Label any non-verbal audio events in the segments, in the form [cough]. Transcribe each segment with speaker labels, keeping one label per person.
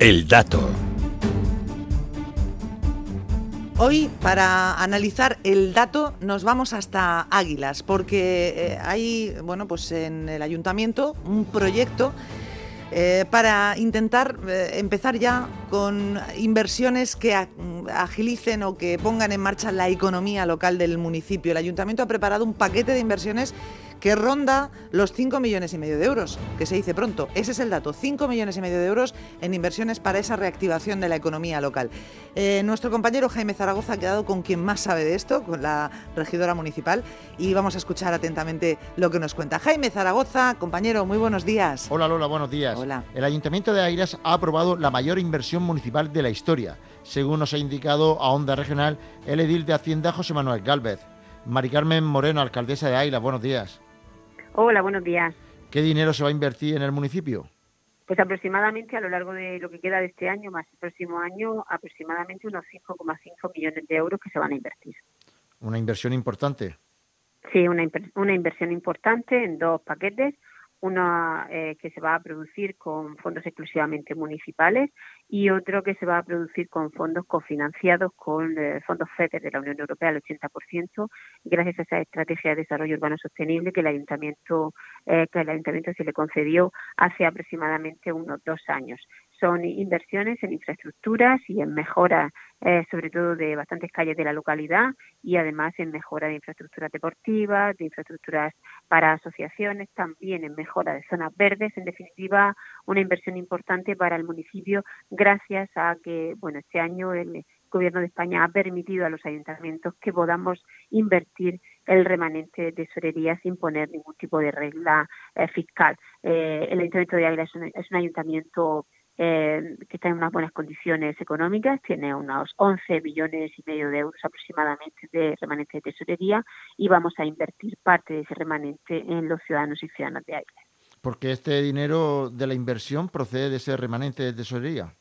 Speaker 1: El dato.
Speaker 2: Hoy, para analizar el dato, nos vamos hasta Águilas, porque eh, hay, bueno, pues en el ayuntamiento un proyecto eh, para intentar eh, empezar ya con inversiones que agilicen o que pongan en marcha la economía local del municipio. El ayuntamiento ha preparado un paquete de inversiones que ronda los 5 millones y medio de euros, que se dice pronto. Ese es el dato, 5 millones y medio de euros en inversiones para esa reactivación de la economía local. Eh, nuestro compañero Jaime Zaragoza ha quedado con quien más sabe de esto, con la regidora municipal, y vamos a escuchar atentamente lo que nos cuenta. Jaime Zaragoza, compañero, muy buenos días.
Speaker 3: Hola Lola, buenos días.
Speaker 2: Hola.
Speaker 3: El Ayuntamiento de Airas ha aprobado la mayor inversión municipal de la historia, según nos ha indicado a Onda Regional el edil de Hacienda José Manuel Galvez. Mari Carmen Moreno, alcaldesa de Airas, buenos días.
Speaker 4: Hola, buenos días.
Speaker 3: ¿Qué dinero se va a invertir en el municipio?
Speaker 4: Pues aproximadamente a lo largo de lo que queda de este año, más el próximo año, aproximadamente unos 5,5 millones de euros que se van a invertir.
Speaker 3: Una inversión importante.
Speaker 4: Sí, una, una inversión importante en dos paquetes una eh, que se va a producir con fondos exclusivamente municipales y otro que se va a producir con fondos cofinanciados con eh, fondos FEDER de la Unión Europea al 80%, gracias a esa estrategia de desarrollo urbano sostenible que el ayuntamiento eh, que el ayuntamiento se le concedió hace aproximadamente unos dos años son inversiones en infraestructuras y en mejora, eh, sobre todo de bastantes calles de la localidad y además en mejora de infraestructuras deportivas, de infraestructuras para asociaciones, también en mejora de zonas verdes. En definitiva, una inversión importante para el municipio gracias a que, bueno, este año el Gobierno de España ha permitido a los ayuntamientos que podamos invertir el remanente de tesorería sin poner ningún tipo de regla eh, fiscal. Eh, el Ayuntamiento de Águila es un ayuntamiento eh, que está en unas buenas condiciones económicas, tiene unos 11 billones y medio de euros aproximadamente de remanente de tesorería y vamos a invertir parte de ese remanente en los ciudadanos y ciudadanas de Águilas.
Speaker 3: Porque este dinero de la inversión procede de ese remanente de tesorería.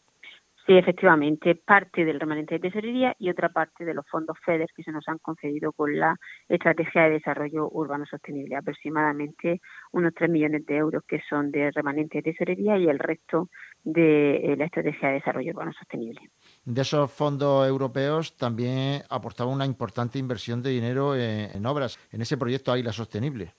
Speaker 4: Sí, efectivamente, parte del remanente de tesorería y otra parte de los fondos FEDER que se nos han concedido con la Estrategia de Desarrollo Urbano Sostenible, aproximadamente unos 3 millones de euros que son de remanente de tesorería y el resto de eh, la Estrategia de Desarrollo Urbano Sostenible.
Speaker 3: De esos fondos europeos también aportaba una importante inversión de dinero en, en obras, en ese proyecto Águila Sostenible.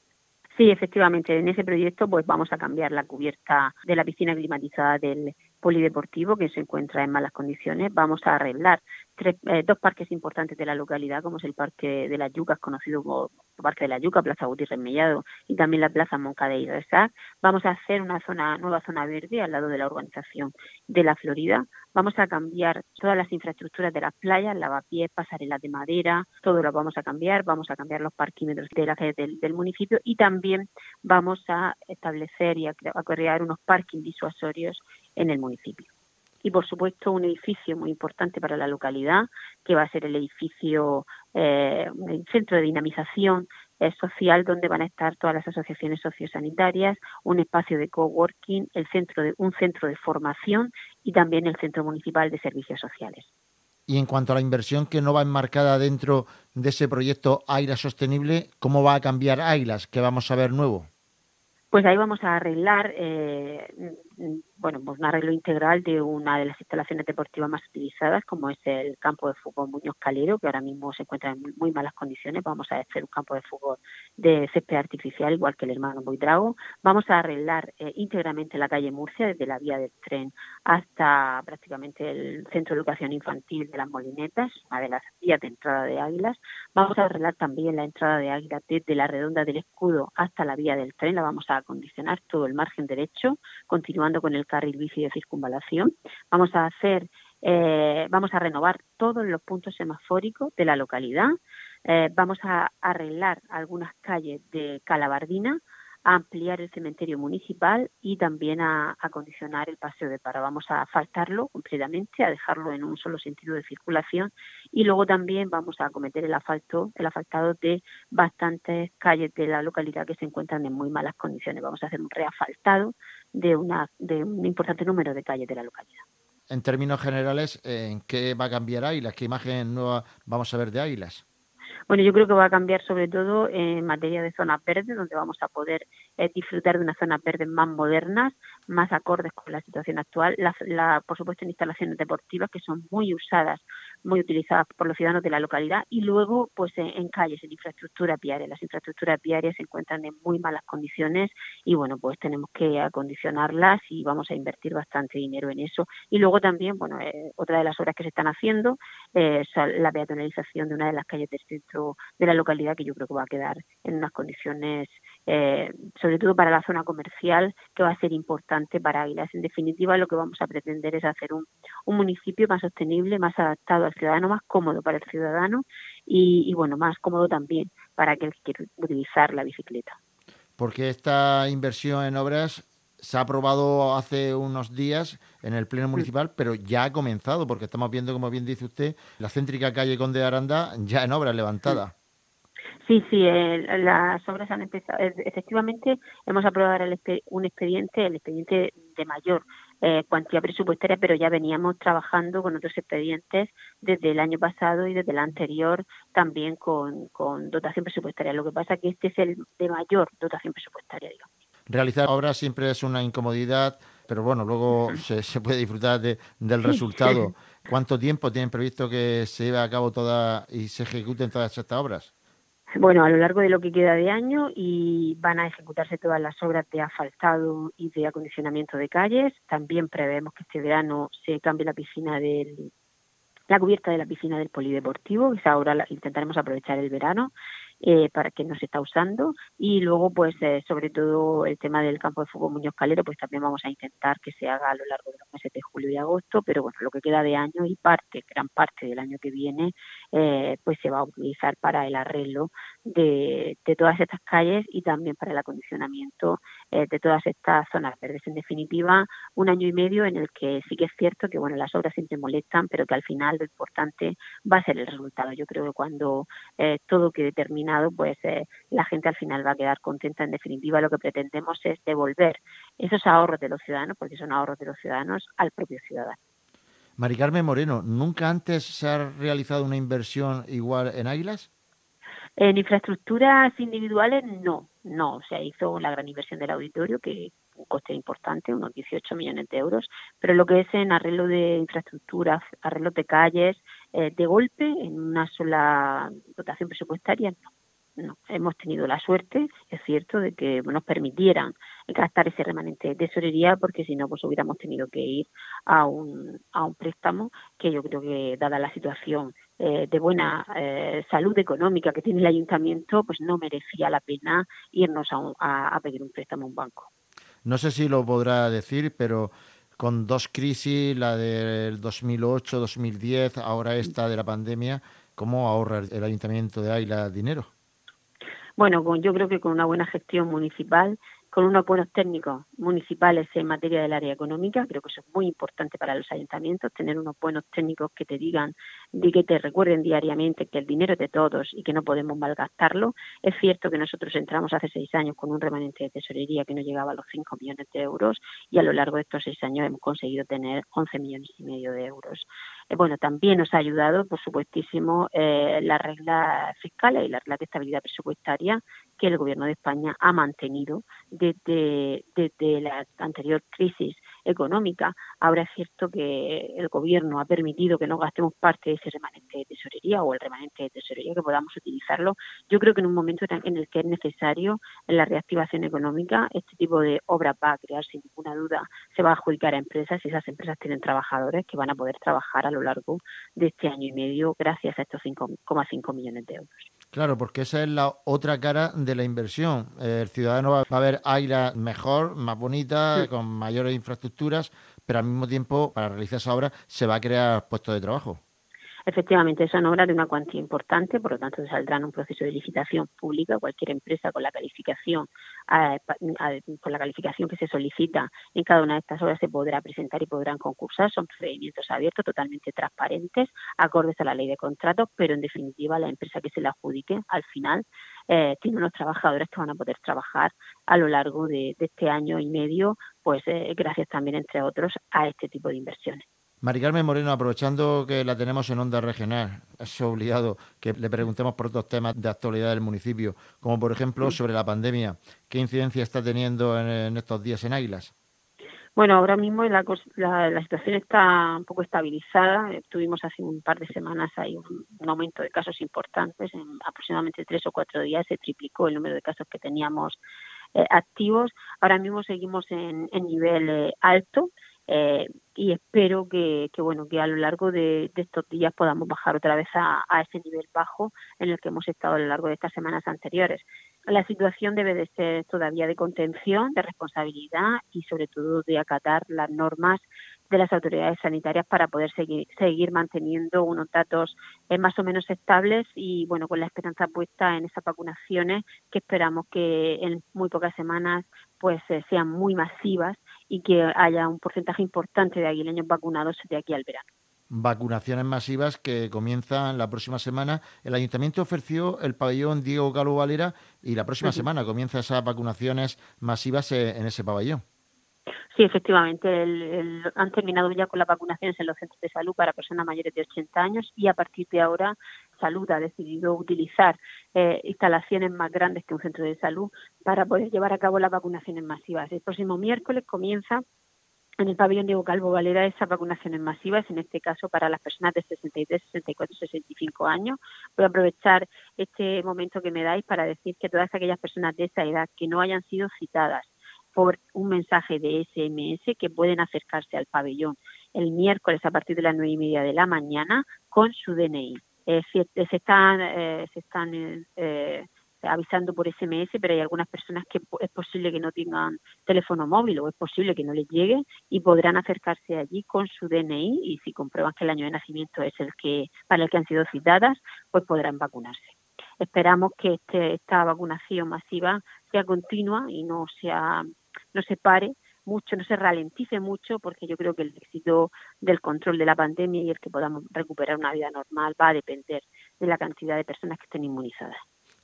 Speaker 4: Sí, efectivamente, en ese proyecto pues vamos a cambiar la cubierta de la piscina climatizada del polideportivo que se encuentra en malas condiciones. Vamos a arreglar eh, dos parques importantes de la localidad, como es el Parque de las Yucas, conocido como Parque de la Yuca, Plaza Gutiérrez Mellado y también la Plaza Moncada y Resac. Vamos a hacer una zona, nueva zona verde al lado de la urbanización de la Florida. Vamos a cambiar todas las infraestructuras de las playas, lavapiés, pasarelas de madera, todo lo vamos a cambiar. Vamos a cambiar los parquímetros de la del, del municipio y también vamos a establecer y a, a crear unos parking disuasorios en el municipio y por supuesto un edificio muy importante para la localidad que va a ser el edificio eh, el centro de dinamización eh, social donde van a estar todas las asociaciones sociosanitarias, un espacio de coworking, el centro de un centro de formación y también el centro municipal de servicios sociales.
Speaker 3: Y en cuanto a la inversión que no va enmarcada dentro de ese proyecto AILA Sostenible, ¿cómo va a cambiar AILAS? ¿Qué vamos a ver nuevo?
Speaker 4: Pues ahí vamos a arreglar eh, bueno, pues un arreglo integral de una de las instalaciones deportivas más utilizadas, como es el campo de fútbol Muñoz Calero, que ahora mismo se encuentra en muy malas condiciones. Vamos a hacer un campo de fútbol de césped artificial, igual que el hermano Boidrago. Vamos a arreglar eh, íntegramente la calle Murcia, desde la vía del tren hasta prácticamente el centro de educación infantil de las Molinetas, una de las vías de entrada de Águilas. Vamos a arreglar también la entrada de Águilas desde la redonda del escudo hasta la vía del tren. La vamos a acondicionar todo el margen derecho, continuando con el carril bici de circunvalación. Vamos a hacer, eh, vamos a renovar todos los puntos semafóricos de la localidad. Eh, vamos a arreglar algunas calles de Calabardina, a ampliar el cementerio municipal y también a acondicionar el paseo de para. Vamos a asfaltarlo completamente, a dejarlo en un solo sentido de circulación y luego también vamos a acometer el asfalto, el asfaltado de bastantes calles de la localidad que se encuentran en muy malas condiciones. Vamos a hacer un reasfaltado de, una, de un importante número de calles de la localidad.
Speaker 3: En términos generales, ¿en qué va a cambiar Águilas? ¿Qué imagen nueva vamos a ver de Águilas?
Speaker 4: Bueno, yo creo que va a cambiar sobre todo en materia de zonas verdes, donde vamos a poder eh, disfrutar de unas zonas verdes más modernas, más acordes con la situación actual, la, por supuesto en instalaciones deportivas que son muy usadas, muy utilizadas por los ciudadanos de la localidad y luego pues en, calles, en infraestructura viaria. Las infraestructuras viarias se encuentran en muy malas condiciones y bueno pues tenemos que acondicionarlas y vamos a invertir bastante dinero en eso. Y luego también, bueno, eh, otra de las obras que se están haciendo es la peatonalización de una de las calles del centro de la localidad que yo creo que va a quedar en unas condiciones, eh, sobre todo para la zona comercial, que va a ser importante para Águilas. En definitiva, lo que vamos a pretender es hacer un, municipio más sostenible, más adaptado al ciudadano, más cómodo para el ciudadano y, y bueno, más cómodo también para aquel que quiere utilizar la bicicleta.
Speaker 3: Porque esta inversión en obras se ha aprobado hace unos días en el Pleno Municipal, pero ya ha comenzado, porque estamos viendo, como bien dice usted, la céntrica calle Conde de Aranda ya en obras levantada.
Speaker 4: Sí, sí, las obras han empezado. Efectivamente, hemos aprobado un expediente, el expediente de mayor eh, cuantía presupuestaria, pero ya veníamos trabajando con otros expedientes desde el año pasado y desde el anterior también con, con dotación presupuestaria. Lo que pasa es que este es el de mayor dotación presupuestaria, digamos.
Speaker 3: Realizar obras siempre es una incomodidad, pero bueno, luego se, puede disfrutar del resultado. ¿Cuánto tiempo tienen previsto que se lleve a cabo toda y se ejecuten todas estas obras?
Speaker 4: Bueno, a lo largo de lo que queda de año y van a ejecutarse todas las obras de asfaltado y de acondicionamiento de calles. También prevemos que este verano se cambie la piscina del la cubierta de la piscina del polideportivo, esa la intentaremos aprovechar el verano eh, para que nos está usando. Y luego pues eh, sobre todo el tema del campo de fútbol Muñoz Calero pues también vamos a intentar que se haga a lo largo de los meses de julio y agosto pero bueno lo que queda de año y parte gran parte del año que viene eh, pues se va a utilizar para el arreglo de, todas estas calles y también para el acondicionamiento de todas estas zonas verdes. En definitiva un año y medio en el que sí que es cierto que bueno las obras siempre molestan pero que al final lo importante va a ser el resultado. Yo creo que cuando todo que pues eh, la gente al final va a quedar contenta. En definitiva, lo que pretendemos es devolver esos ahorros de los ciudadanos, porque son ahorros de los ciudadanos, al propio ciudadano.
Speaker 3: Mari Carmen Moreno, ¿nunca antes se ha realizado una inversión igual en Águilas?
Speaker 4: En infraestructuras individuales no, no, se hizo la gran inversión del auditorio, que un coste importante, unos 18 millones de euros, pero lo que es en arreglo de infraestructuras, arreglo de calles, eh, de golpe, en una sola dotación presupuestaria, no hemos tenido la suerte, es cierto, de que nos permitieran gastar ese remanente de tesorería, porque si no, pues hubiéramos tenido que ir a un, a un préstamo que yo creo que, dada la situación eh, de buena eh, salud económica que tiene el ayuntamiento, pues no merecía la pena irnos a, a pedir un préstamo a un banco.
Speaker 3: No sé si lo podrá decir, pero con dos crisis, la del 2008-2010, ahora esta de la pandemia, ¿cómo ahorra el ayuntamiento de Ayla dinero?
Speaker 4: Bueno, yo creo que con una buena gestión municipal con unos buenos técnicos municipales en materia del área económica. Creo que eso es muy importante para los ayuntamientos, tener unos buenos técnicos que te digan, y que te recuerden diariamente que el dinero es de todos y que no podemos malgastarlo. Es cierto que nosotros entramos hace seis años con un remanente de tesorería que no llegaba a los cinco millones de euros y a lo largo de estos seis años hemos conseguido tener 11 millones y medio de euros. Eh, bueno, también nos ha ayudado, por supuestísimo, eh, la regla fiscal y la regla de estabilidad presupuestaria que el Gobierno de España ha mantenido desde, desde la anterior crisis económica. Ahora es cierto que el Gobierno ha permitido que no gastemos parte de ese remanente de tesorería o el remanente de tesorería, que podamos utilizarlo. Yo creo que en un momento en el que es necesario en la reactivación económica, este tipo de obra va a crear sin ninguna duda, se va a adjudicar a empresas y esas empresas tienen trabajadores que van a poder trabajar a lo largo de este año y medio gracias a estos 5,5 millones de euros.
Speaker 3: Claro, porque esa es la otra cara de la inversión. El ciudadano va a ver Aira mejor, más bonita, con mayores infraestructuras, pero al mismo tiempo, para realizar esa obra, se va a crear puestos de trabajo.
Speaker 4: Efectivamente, son obras de una cuantía importante, por lo tanto saldrá en un proceso de licitación pública. Cualquier empresa con la calificación, con la calificación que se solicita en cada una de estas obras se podrá presentar y podrán concursar. Son procedimientos abiertos, totalmente transparentes, acordes a la ley de contratos, pero en definitiva la empresa que se la adjudique al final eh, tiene unos trabajadores que van a poder trabajar a lo largo de, este año y medio, pues eh, gracias también, entre otros, a este tipo de inversiones.
Speaker 3: Mari Carmen Moreno, aprovechando que la tenemos en onda regional, es obligado que le preguntemos por otros temas de actualidad del municipio, como por ejemplo sobre la pandemia. ¿Qué incidencia está teniendo en, estos días en Águilas?
Speaker 4: Bueno, ahora mismo la, la, situación está un poco estabilizada. Tuvimos hace un par de semanas ahí un, aumento de casos importantes. En aproximadamente tres o cuatro días se triplicó el número de casos que teníamos eh, activos. Ahora mismo seguimos en, nivel eh, alto. Eh, y espero que, bueno que a lo largo de, estos días podamos bajar otra vez a, ese nivel bajo en el que hemos estado a lo largo de estas semanas anteriores. La situación debe de ser todavía de contención, de responsabilidad y sobre todo de acatar las normas de las autoridades sanitarias para poder seguir, seguir manteniendo unos datos eh, más o menos estables y bueno con la esperanza puesta en esas vacunaciones que esperamos que en muy pocas semanas pues eh, sean muy masivas y que haya un porcentaje importante de aguileños vacunados de aquí al verano.
Speaker 3: Vacunaciones masivas que comienzan la próxima semana. El ayuntamiento ofreció el pabellón Diego Galo Valera y la próxima semana comienzan esas vacunaciones masivas eh, en ese pabellón.
Speaker 4: Sí, efectivamente, han terminado ya con las vacunaciones en los centros de salud para personas mayores de 80 años y a partir de ahora Salud ha decidido utilizar eh, instalaciones más grandes que un centro de salud para poder llevar a cabo las vacunaciones masivas. El próximo miércoles comienza en el pabellón Diego Calvo Valera esas vacunaciones masivas, en este caso para las personas de 63, 64, 65 años. Voy a aprovechar este momento que me dais para decir que todas aquellas personas de esa edad que no hayan sido citadas por un mensaje de SMS que pueden acercarse al pabellón el miércoles a partir de las nueve y media de la mañana con su DNI. Eh, se, están, eh, se están eh, avisando por SMS, pero hay algunas personas que es posible que no tengan teléfono móvil o es posible que no les llegue y podrán acercarse allí con su DNI y si comprueban que el año de nacimiento es el que para el que han sido citadas, pues podrán vacunarse. Esperamos que este, esta vacunación masiva sea continua y no sea no se pare mucho, no se ralentice mucho, porque yo creo que el éxito del control de la pandemia y el que podamos recuperar una vida normal va a depender de la cantidad de personas que estén inmunizadas.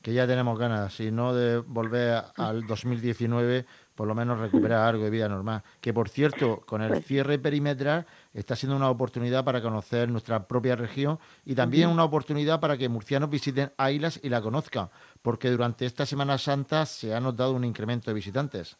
Speaker 3: Que ya tenemos ganas, si no de volver al 2019, por lo menos recuperar algo de vida normal. Que por cierto, con el pues cierre perimetral está siendo una oportunidad para conocer nuestra propia región y también una oportunidad para que murcianos visiten Ailas y la conozcan, porque durante esta Semana Santa se ha notado un incremento de visitantes.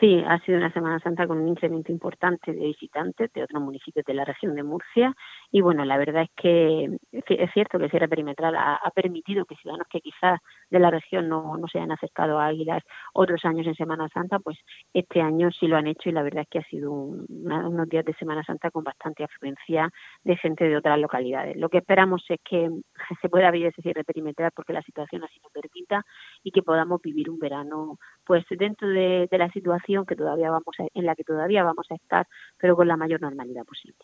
Speaker 4: Sí, ha sido una Semana Santa con un incremento importante de visitantes de otros municipios de la región de Murcia. Y bueno, la verdad es que es cierto que el cierre perimetral ha, permitido que ciudadanos que quizás de la región no, no se hayan acercado a Águilas otros años en Semana Santa, pues este año sí lo han hecho y la verdad es que ha sido unos días de Semana Santa con bastante afluencia de gente de otras localidades. Lo que esperamos es que [laughs] se pueda abrir ese cierre perimetral porque la situación así lo permita y que podamos vivir un verano pues dentro de la situación que todavía vamos en la que todavía vamos a estar, pero con la mayor normalidad posible.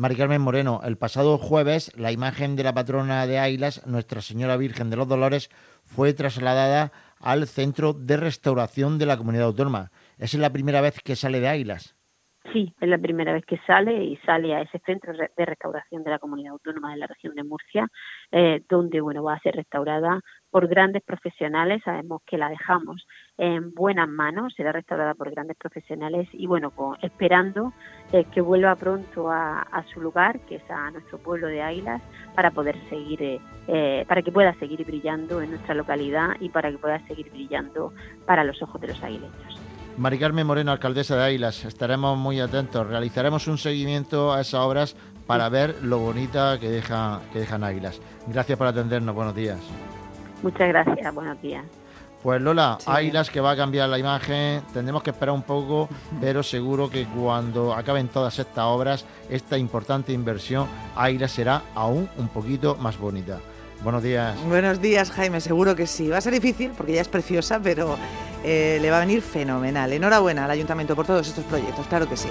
Speaker 3: Mari Carmen Moreno, el pasado jueves la imagen de la patrona de Ailas, Nuestra Señora Virgen de los Dolores, fue trasladada al Centro de Restauración de la Comunidad Autónoma. ¿Es la primera vez que sale de Ailas?
Speaker 4: Sí, es la primera vez que sale y sale a ese centro de restauración de la comunidad autónoma de la región de Murcia, eh, donde bueno va a ser restaurada por grandes profesionales. Sabemos que la dejamos en buenas manos, será restaurada por grandes profesionales y bueno, esperando eh, que vuelva pronto a, su lugar, que es a nuestro pueblo de Águilas, para poder seguir, eh, para que pueda seguir brillando en nuestra localidad y para que pueda seguir brillando para los ojos de los aguileños.
Speaker 3: Mari Carmen Moreno, alcaldesa de Águilas, estaremos muy atentos. Realizaremos un seguimiento a esas obras para ver lo bonita que, deja, que dejan Águilas. Gracias por atendernos. Buenos días.
Speaker 4: Muchas gracias. Buenos días.
Speaker 3: Pues Lola, Águilas que va a cambiar la imagen, tendremos que esperar un poco, pero seguro que cuando acaben todas estas obras, esta importante inversión, Águilas será aún un poquito más bonita. Buenos días.
Speaker 2: Buenos días, Jaime, seguro que sí. Va a ser difícil porque ya es preciosa, pero eh, le va a venir fenomenal. Enhorabuena al ayuntamiento por todos estos proyectos, claro que sí.